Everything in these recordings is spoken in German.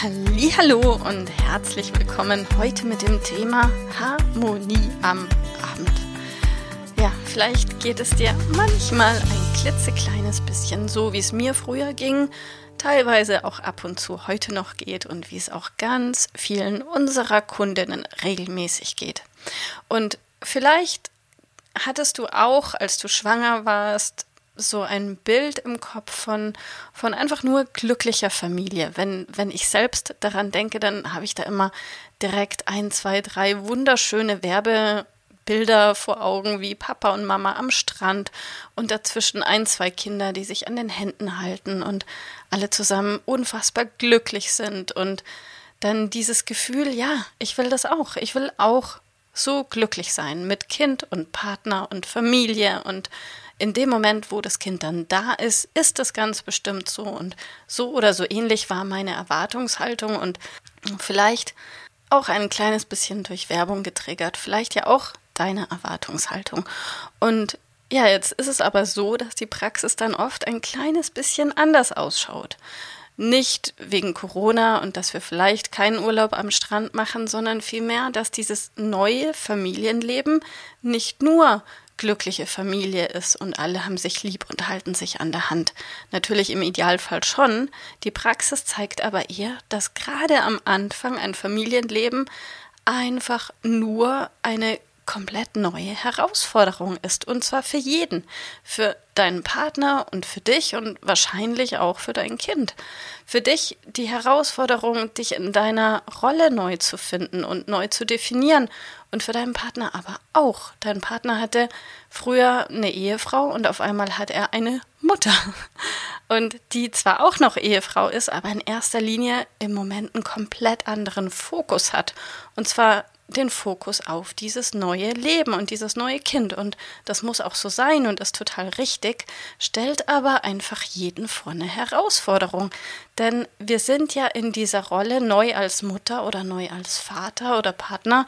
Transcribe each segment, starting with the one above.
Hallo und herzlich willkommen heute mit dem Thema Harmonie am Abend. Ja, vielleicht geht es dir manchmal ein klitzekleines bisschen so, wie es mir früher ging, teilweise auch ab und zu heute noch geht und wie es auch ganz vielen unserer Kundinnen regelmäßig geht. Und vielleicht hattest du auch, als du schwanger warst, so ein Bild im Kopf von, von einfach nur glücklicher Familie. Wenn, wenn ich selbst daran denke, dann habe ich da immer direkt ein, zwei, drei wunderschöne Werbebilder vor Augen, wie Papa und Mama am Strand und dazwischen ein, zwei Kinder, die sich an den Händen halten und alle zusammen unfassbar glücklich sind und dann dieses Gefühl, ja, ich will das auch. Ich will auch so glücklich sein mit Kind und Partner und Familie und in dem Moment, wo das Kind dann da ist, ist es ganz bestimmt so. Und so oder so ähnlich war meine Erwartungshaltung und vielleicht auch ein kleines bisschen durch Werbung getriggert, vielleicht ja auch deine Erwartungshaltung. Und ja, jetzt ist es aber so, dass die Praxis dann oft ein kleines bisschen anders ausschaut. Nicht wegen Corona und dass wir vielleicht keinen Urlaub am Strand machen, sondern vielmehr, dass dieses neue Familienleben nicht nur glückliche Familie ist und alle haben sich lieb und halten sich an der Hand. Natürlich im Idealfall schon. Die Praxis zeigt aber eher, dass gerade am Anfang ein Familienleben einfach nur eine komplett neue Herausforderung ist. Und zwar für jeden. Für deinen Partner und für dich und wahrscheinlich auch für dein Kind. Für dich die Herausforderung, dich in deiner Rolle neu zu finden und neu zu definieren. Und für deinen Partner aber auch. Dein Partner hatte früher eine Ehefrau und auf einmal hat er eine Mutter. Und die zwar auch noch Ehefrau ist, aber in erster Linie im Moment einen komplett anderen Fokus hat. Und zwar den Fokus auf dieses neue Leben und dieses neue Kind. Und das muss auch so sein und ist total richtig, stellt aber einfach jeden vor eine Herausforderung. Denn wir sind ja in dieser Rolle neu als Mutter oder neu als Vater oder Partner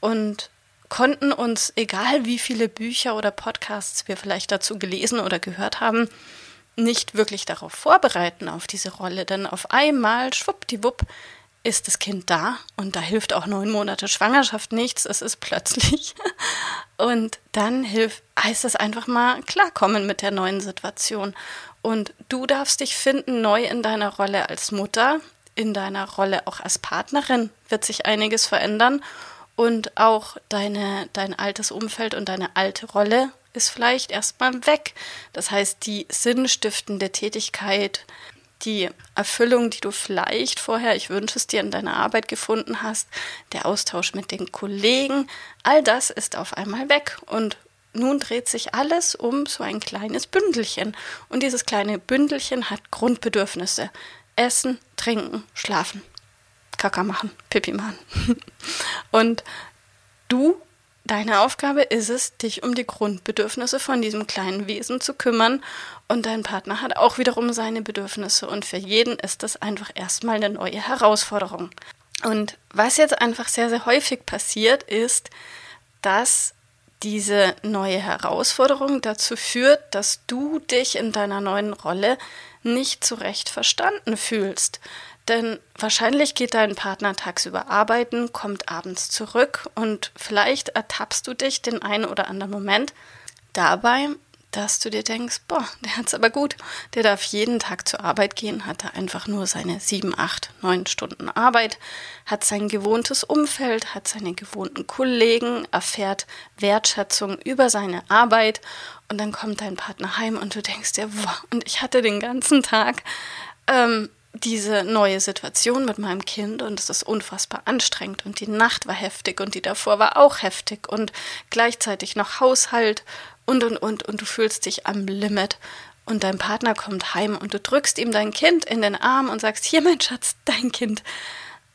und konnten uns, egal wie viele Bücher oder Podcasts wir vielleicht dazu gelesen oder gehört haben, nicht wirklich darauf vorbereiten auf diese Rolle. Denn auf einmal, schwuppdiwupp, ist das Kind da und da hilft auch neun Monate Schwangerschaft nichts, es ist plötzlich. Und dann hilft, heißt es einfach mal klarkommen mit der neuen Situation. Und du darfst dich finden neu in deiner Rolle als Mutter, in deiner Rolle auch als Partnerin wird sich einiges verändern und auch deine, dein altes Umfeld und deine alte Rolle ist vielleicht erstmal weg. Das heißt, die sinnstiftende Tätigkeit, die Erfüllung, die du vielleicht vorher, ich wünsche es dir in deiner Arbeit gefunden hast, der Austausch mit den Kollegen, all das ist auf einmal weg und nun dreht sich alles um so ein kleines Bündelchen. Und dieses kleine Bündelchen hat Grundbedürfnisse. Essen, trinken, schlafen. Kaka machen, Pipi machen. Und du Deine Aufgabe ist es, dich um die Grundbedürfnisse von diesem kleinen Wesen zu kümmern und dein Partner hat auch wiederum seine Bedürfnisse und für jeden ist das einfach erstmal eine neue Herausforderung. Und was jetzt einfach sehr, sehr häufig passiert, ist, dass diese neue Herausforderung dazu führt, dass du dich in deiner neuen Rolle nicht zurecht verstanden fühlst. Denn wahrscheinlich geht dein Partner tagsüber arbeiten, kommt abends zurück und vielleicht ertappst du dich den einen oder anderen Moment dabei, dass du dir denkst, boah, der hat's aber gut. Der darf jeden Tag zur Arbeit gehen, hat da einfach nur seine sieben, acht, neun Stunden Arbeit, hat sein gewohntes Umfeld, hat seine gewohnten Kollegen, erfährt Wertschätzung über seine Arbeit und dann kommt dein Partner heim und du denkst dir, boah, und ich hatte den ganzen Tag ähm, diese neue Situation mit meinem Kind und es ist unfassbar anstrengend und die Nacht war heftig und die davor war auch heftig und gleichzeitig noch Haushalt und und und und du fühlst dich am Limit und dein Partner kommt heim und du drückst ihm dein Kind in den Arm und sagst, hier mein Schatz, dein Kind.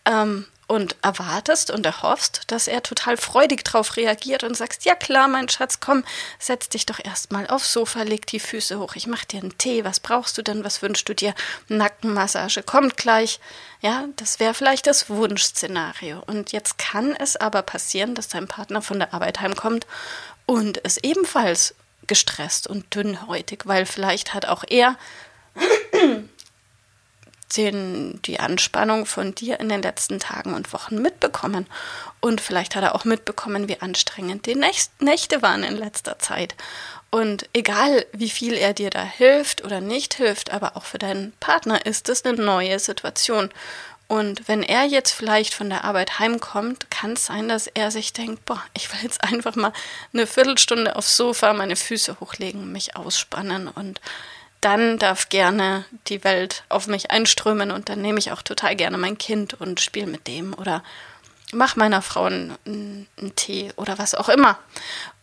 Ähm, und erwartest und erhoffst, dass er total freudig drauf reagiert und sagst, ja klar, mein Schatz, komm, setz dich doch erstmal aufs Sofa, leg die Füße hoch, ich mach dir einen Tee, was brauchst du denn, was wünschst du dir? Nackenmassage kommt gleich. Ja, das wäre vielleicht das Wunschszenario. Und jetzt kann es aber passieren, dass dein Partner von der Arbeit heimkommt und ist ebenfalls gestresst und dünnhäutig, weil vielleicht hat auch er den, die Anspannung von dir in den letzten Tagen und Wochen mitbekommen. Und vielleicht hat er auch mitbekommen, wie anstrengend die Nächte waren in letzter Zeit. Und egal, wie viel er dir da hilft oder nicht hilft, aber auch für deinen Partner ist es eine neue Situation. Und wenn er jetzt vielleicht von der Arbeit heimkommt, kann es sein, dass er sich denkt, boah, ich will jetzt einfach mal eine Viertelstunde aufs Sofa meine Füße hochlegen, mich ausspannen und dann darf gerne die Welt auf mich einströmen und dann nehme ich auch total gerne mein Kind und spiele mit dem oder mach meiner Frau einen, einen, Tee oder was auch immer.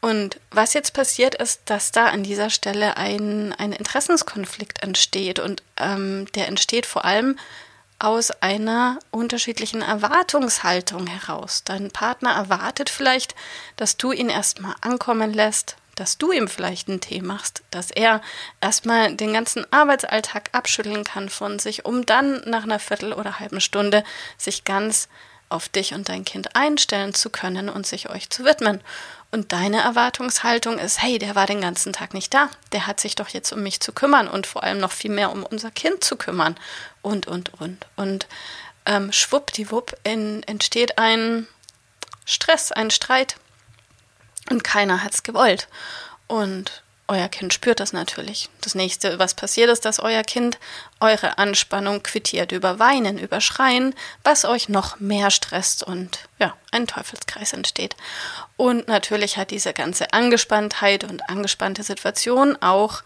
Und was jetzt passiert ist, dass da an dieser Stelle ein, ein Interessenskonflikt entsteht und ähm, der entsteht vor allem aus einer unterschiedlichen Erwartungshaltung heraus. Dein Partner erwartet vielleicht, dass du ihn erstmal ankommen lässt, dass du ihm vielleicht einen Tee machst, dass er erstmal den ganzen Arbeitsalltag abschütteln kann von sich, um dann nach einer Viertel oder halben Stunde sich ganz auf dich und dein Kind einstellen zu können und sich euch zu widmen. Und deine Erwartungshaltung ist, hey, der war den ganzen Tag nicht da. Der hat sich doch jetzt um mich zu kümmern und vor allem noch viel mehr um unser Kind zu kümmern. Und, und, und. Und ähm, schwuppdiwupp in, entsteht ein Stress, ein Streit, und keiner hat es gewollt. Und euer Kind spürt das natürlich. Das nächste, was passiert, ist, dass euer Kind eure Anspannung quittiert über Weinen, über Schreien, was euch noch mehr stresst und ja, ein Teufelskreis entsteht. Und natürlich hat diese ganze Angespanntheit und angespannte Situation auch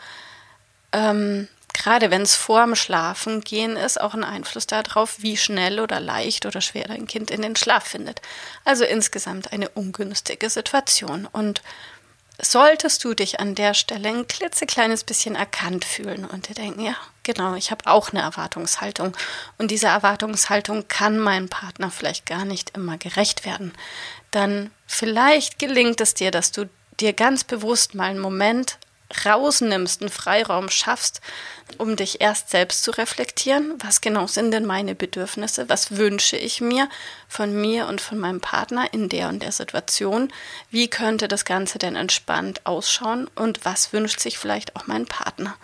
ähm, gerade wenn es vorm Schlafen gehen ist, auch einen Einfluss darauf, wie schnell oder leicht oder schwer dein Kind in den Schlaf findet. Also insgesamt eine ungünstige Situation. Und solltest du dich an der Stelle ein klitzekleines bisschen erkannt fühlen und dir denken, ja, genau, ich habe auch eine Erwartungshaltung und diese Erwartungshaltung kann meinem Partner vielleicht gar nicht immer gerecht werden, dann vielleicht gelingt es dir, dass du dir ganz bewusst mal einen Moment rausnimmst, einen Freiraum schaffst, um dich erst selbst zu reflektieren, was genau sind denn meine Bedürfnisse, was wünsche ich mir von mir und von meinem Partner in der und der Situation, wie könnte das Ganze denn entspannt ausschauen und was wünscht sich vielleicht auch mein Partner.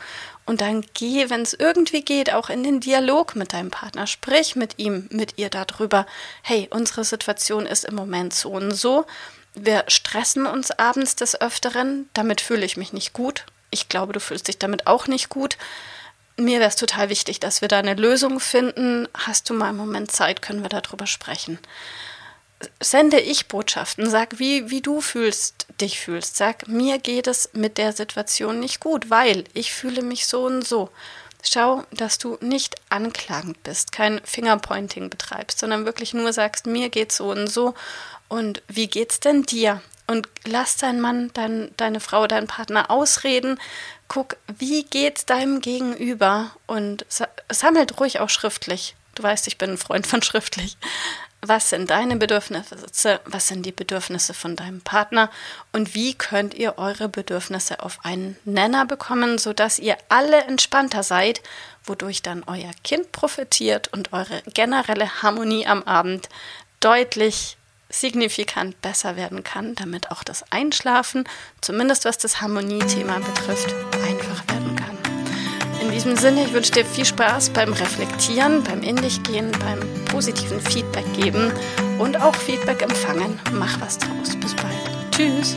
Und dann geh, wenn es irgendwie geht, auch in den Dialog mit deinem Partner. Sprich mit ihm, mit ihr darüber. Hey, unsere Situation ist im Moment so und so. Wir stressen uns abends des Öfteren. Damit fühle ich mich nicht gut. Ich glaube, du fühlst dich damit auch nicht gut. Mir wäre es total wichtig, dass wir da eine Lösung finden. Hast du mal einen Moment Zeit, können wir darüber sprechen. Sende ich Botschaften, sag, wie, wie du fühlst, dich fühlst. Sag, mir geht es mit der Situation nicht gut, weil ich fühle mich so und so. Schau, dass du nicht anklagend bist, kein Fingerpointing betreibst, sondern wirklich nur sagst, mir geht so und so und wie geht's denn dir? Und lass deinen Mann, dein, deine Frau, deinen Partner ausreden. Guck, wie geht's deinem Gegenüber? Und sammelt ruhig auch schriftlich. Du weißt, ich bin ein Freund von schriftlich. Was sind deine Bedürfnisse? Was sind die Bedürfnisse von deinem Partner? Und wie könnt ihr eure Bedürfnisse auf einen Nenner bekommen, sodass ihr alle entspannter seid, wodurch dann euer Kind profitiert und eure generelle Harmonie am Abend deutlich signifikant besser werden kann, damit auch das Einschlafen, zumindest was das Harmoniethema betrifft, einfach werden kann. In diesem Sinne, ich wünsche dir viel Spaß beim Reflektieren, beim In dich gehen, beim positiven Feedback geben und auch Feedback empfangen. Mach was draus. Bis bald. Tschüss.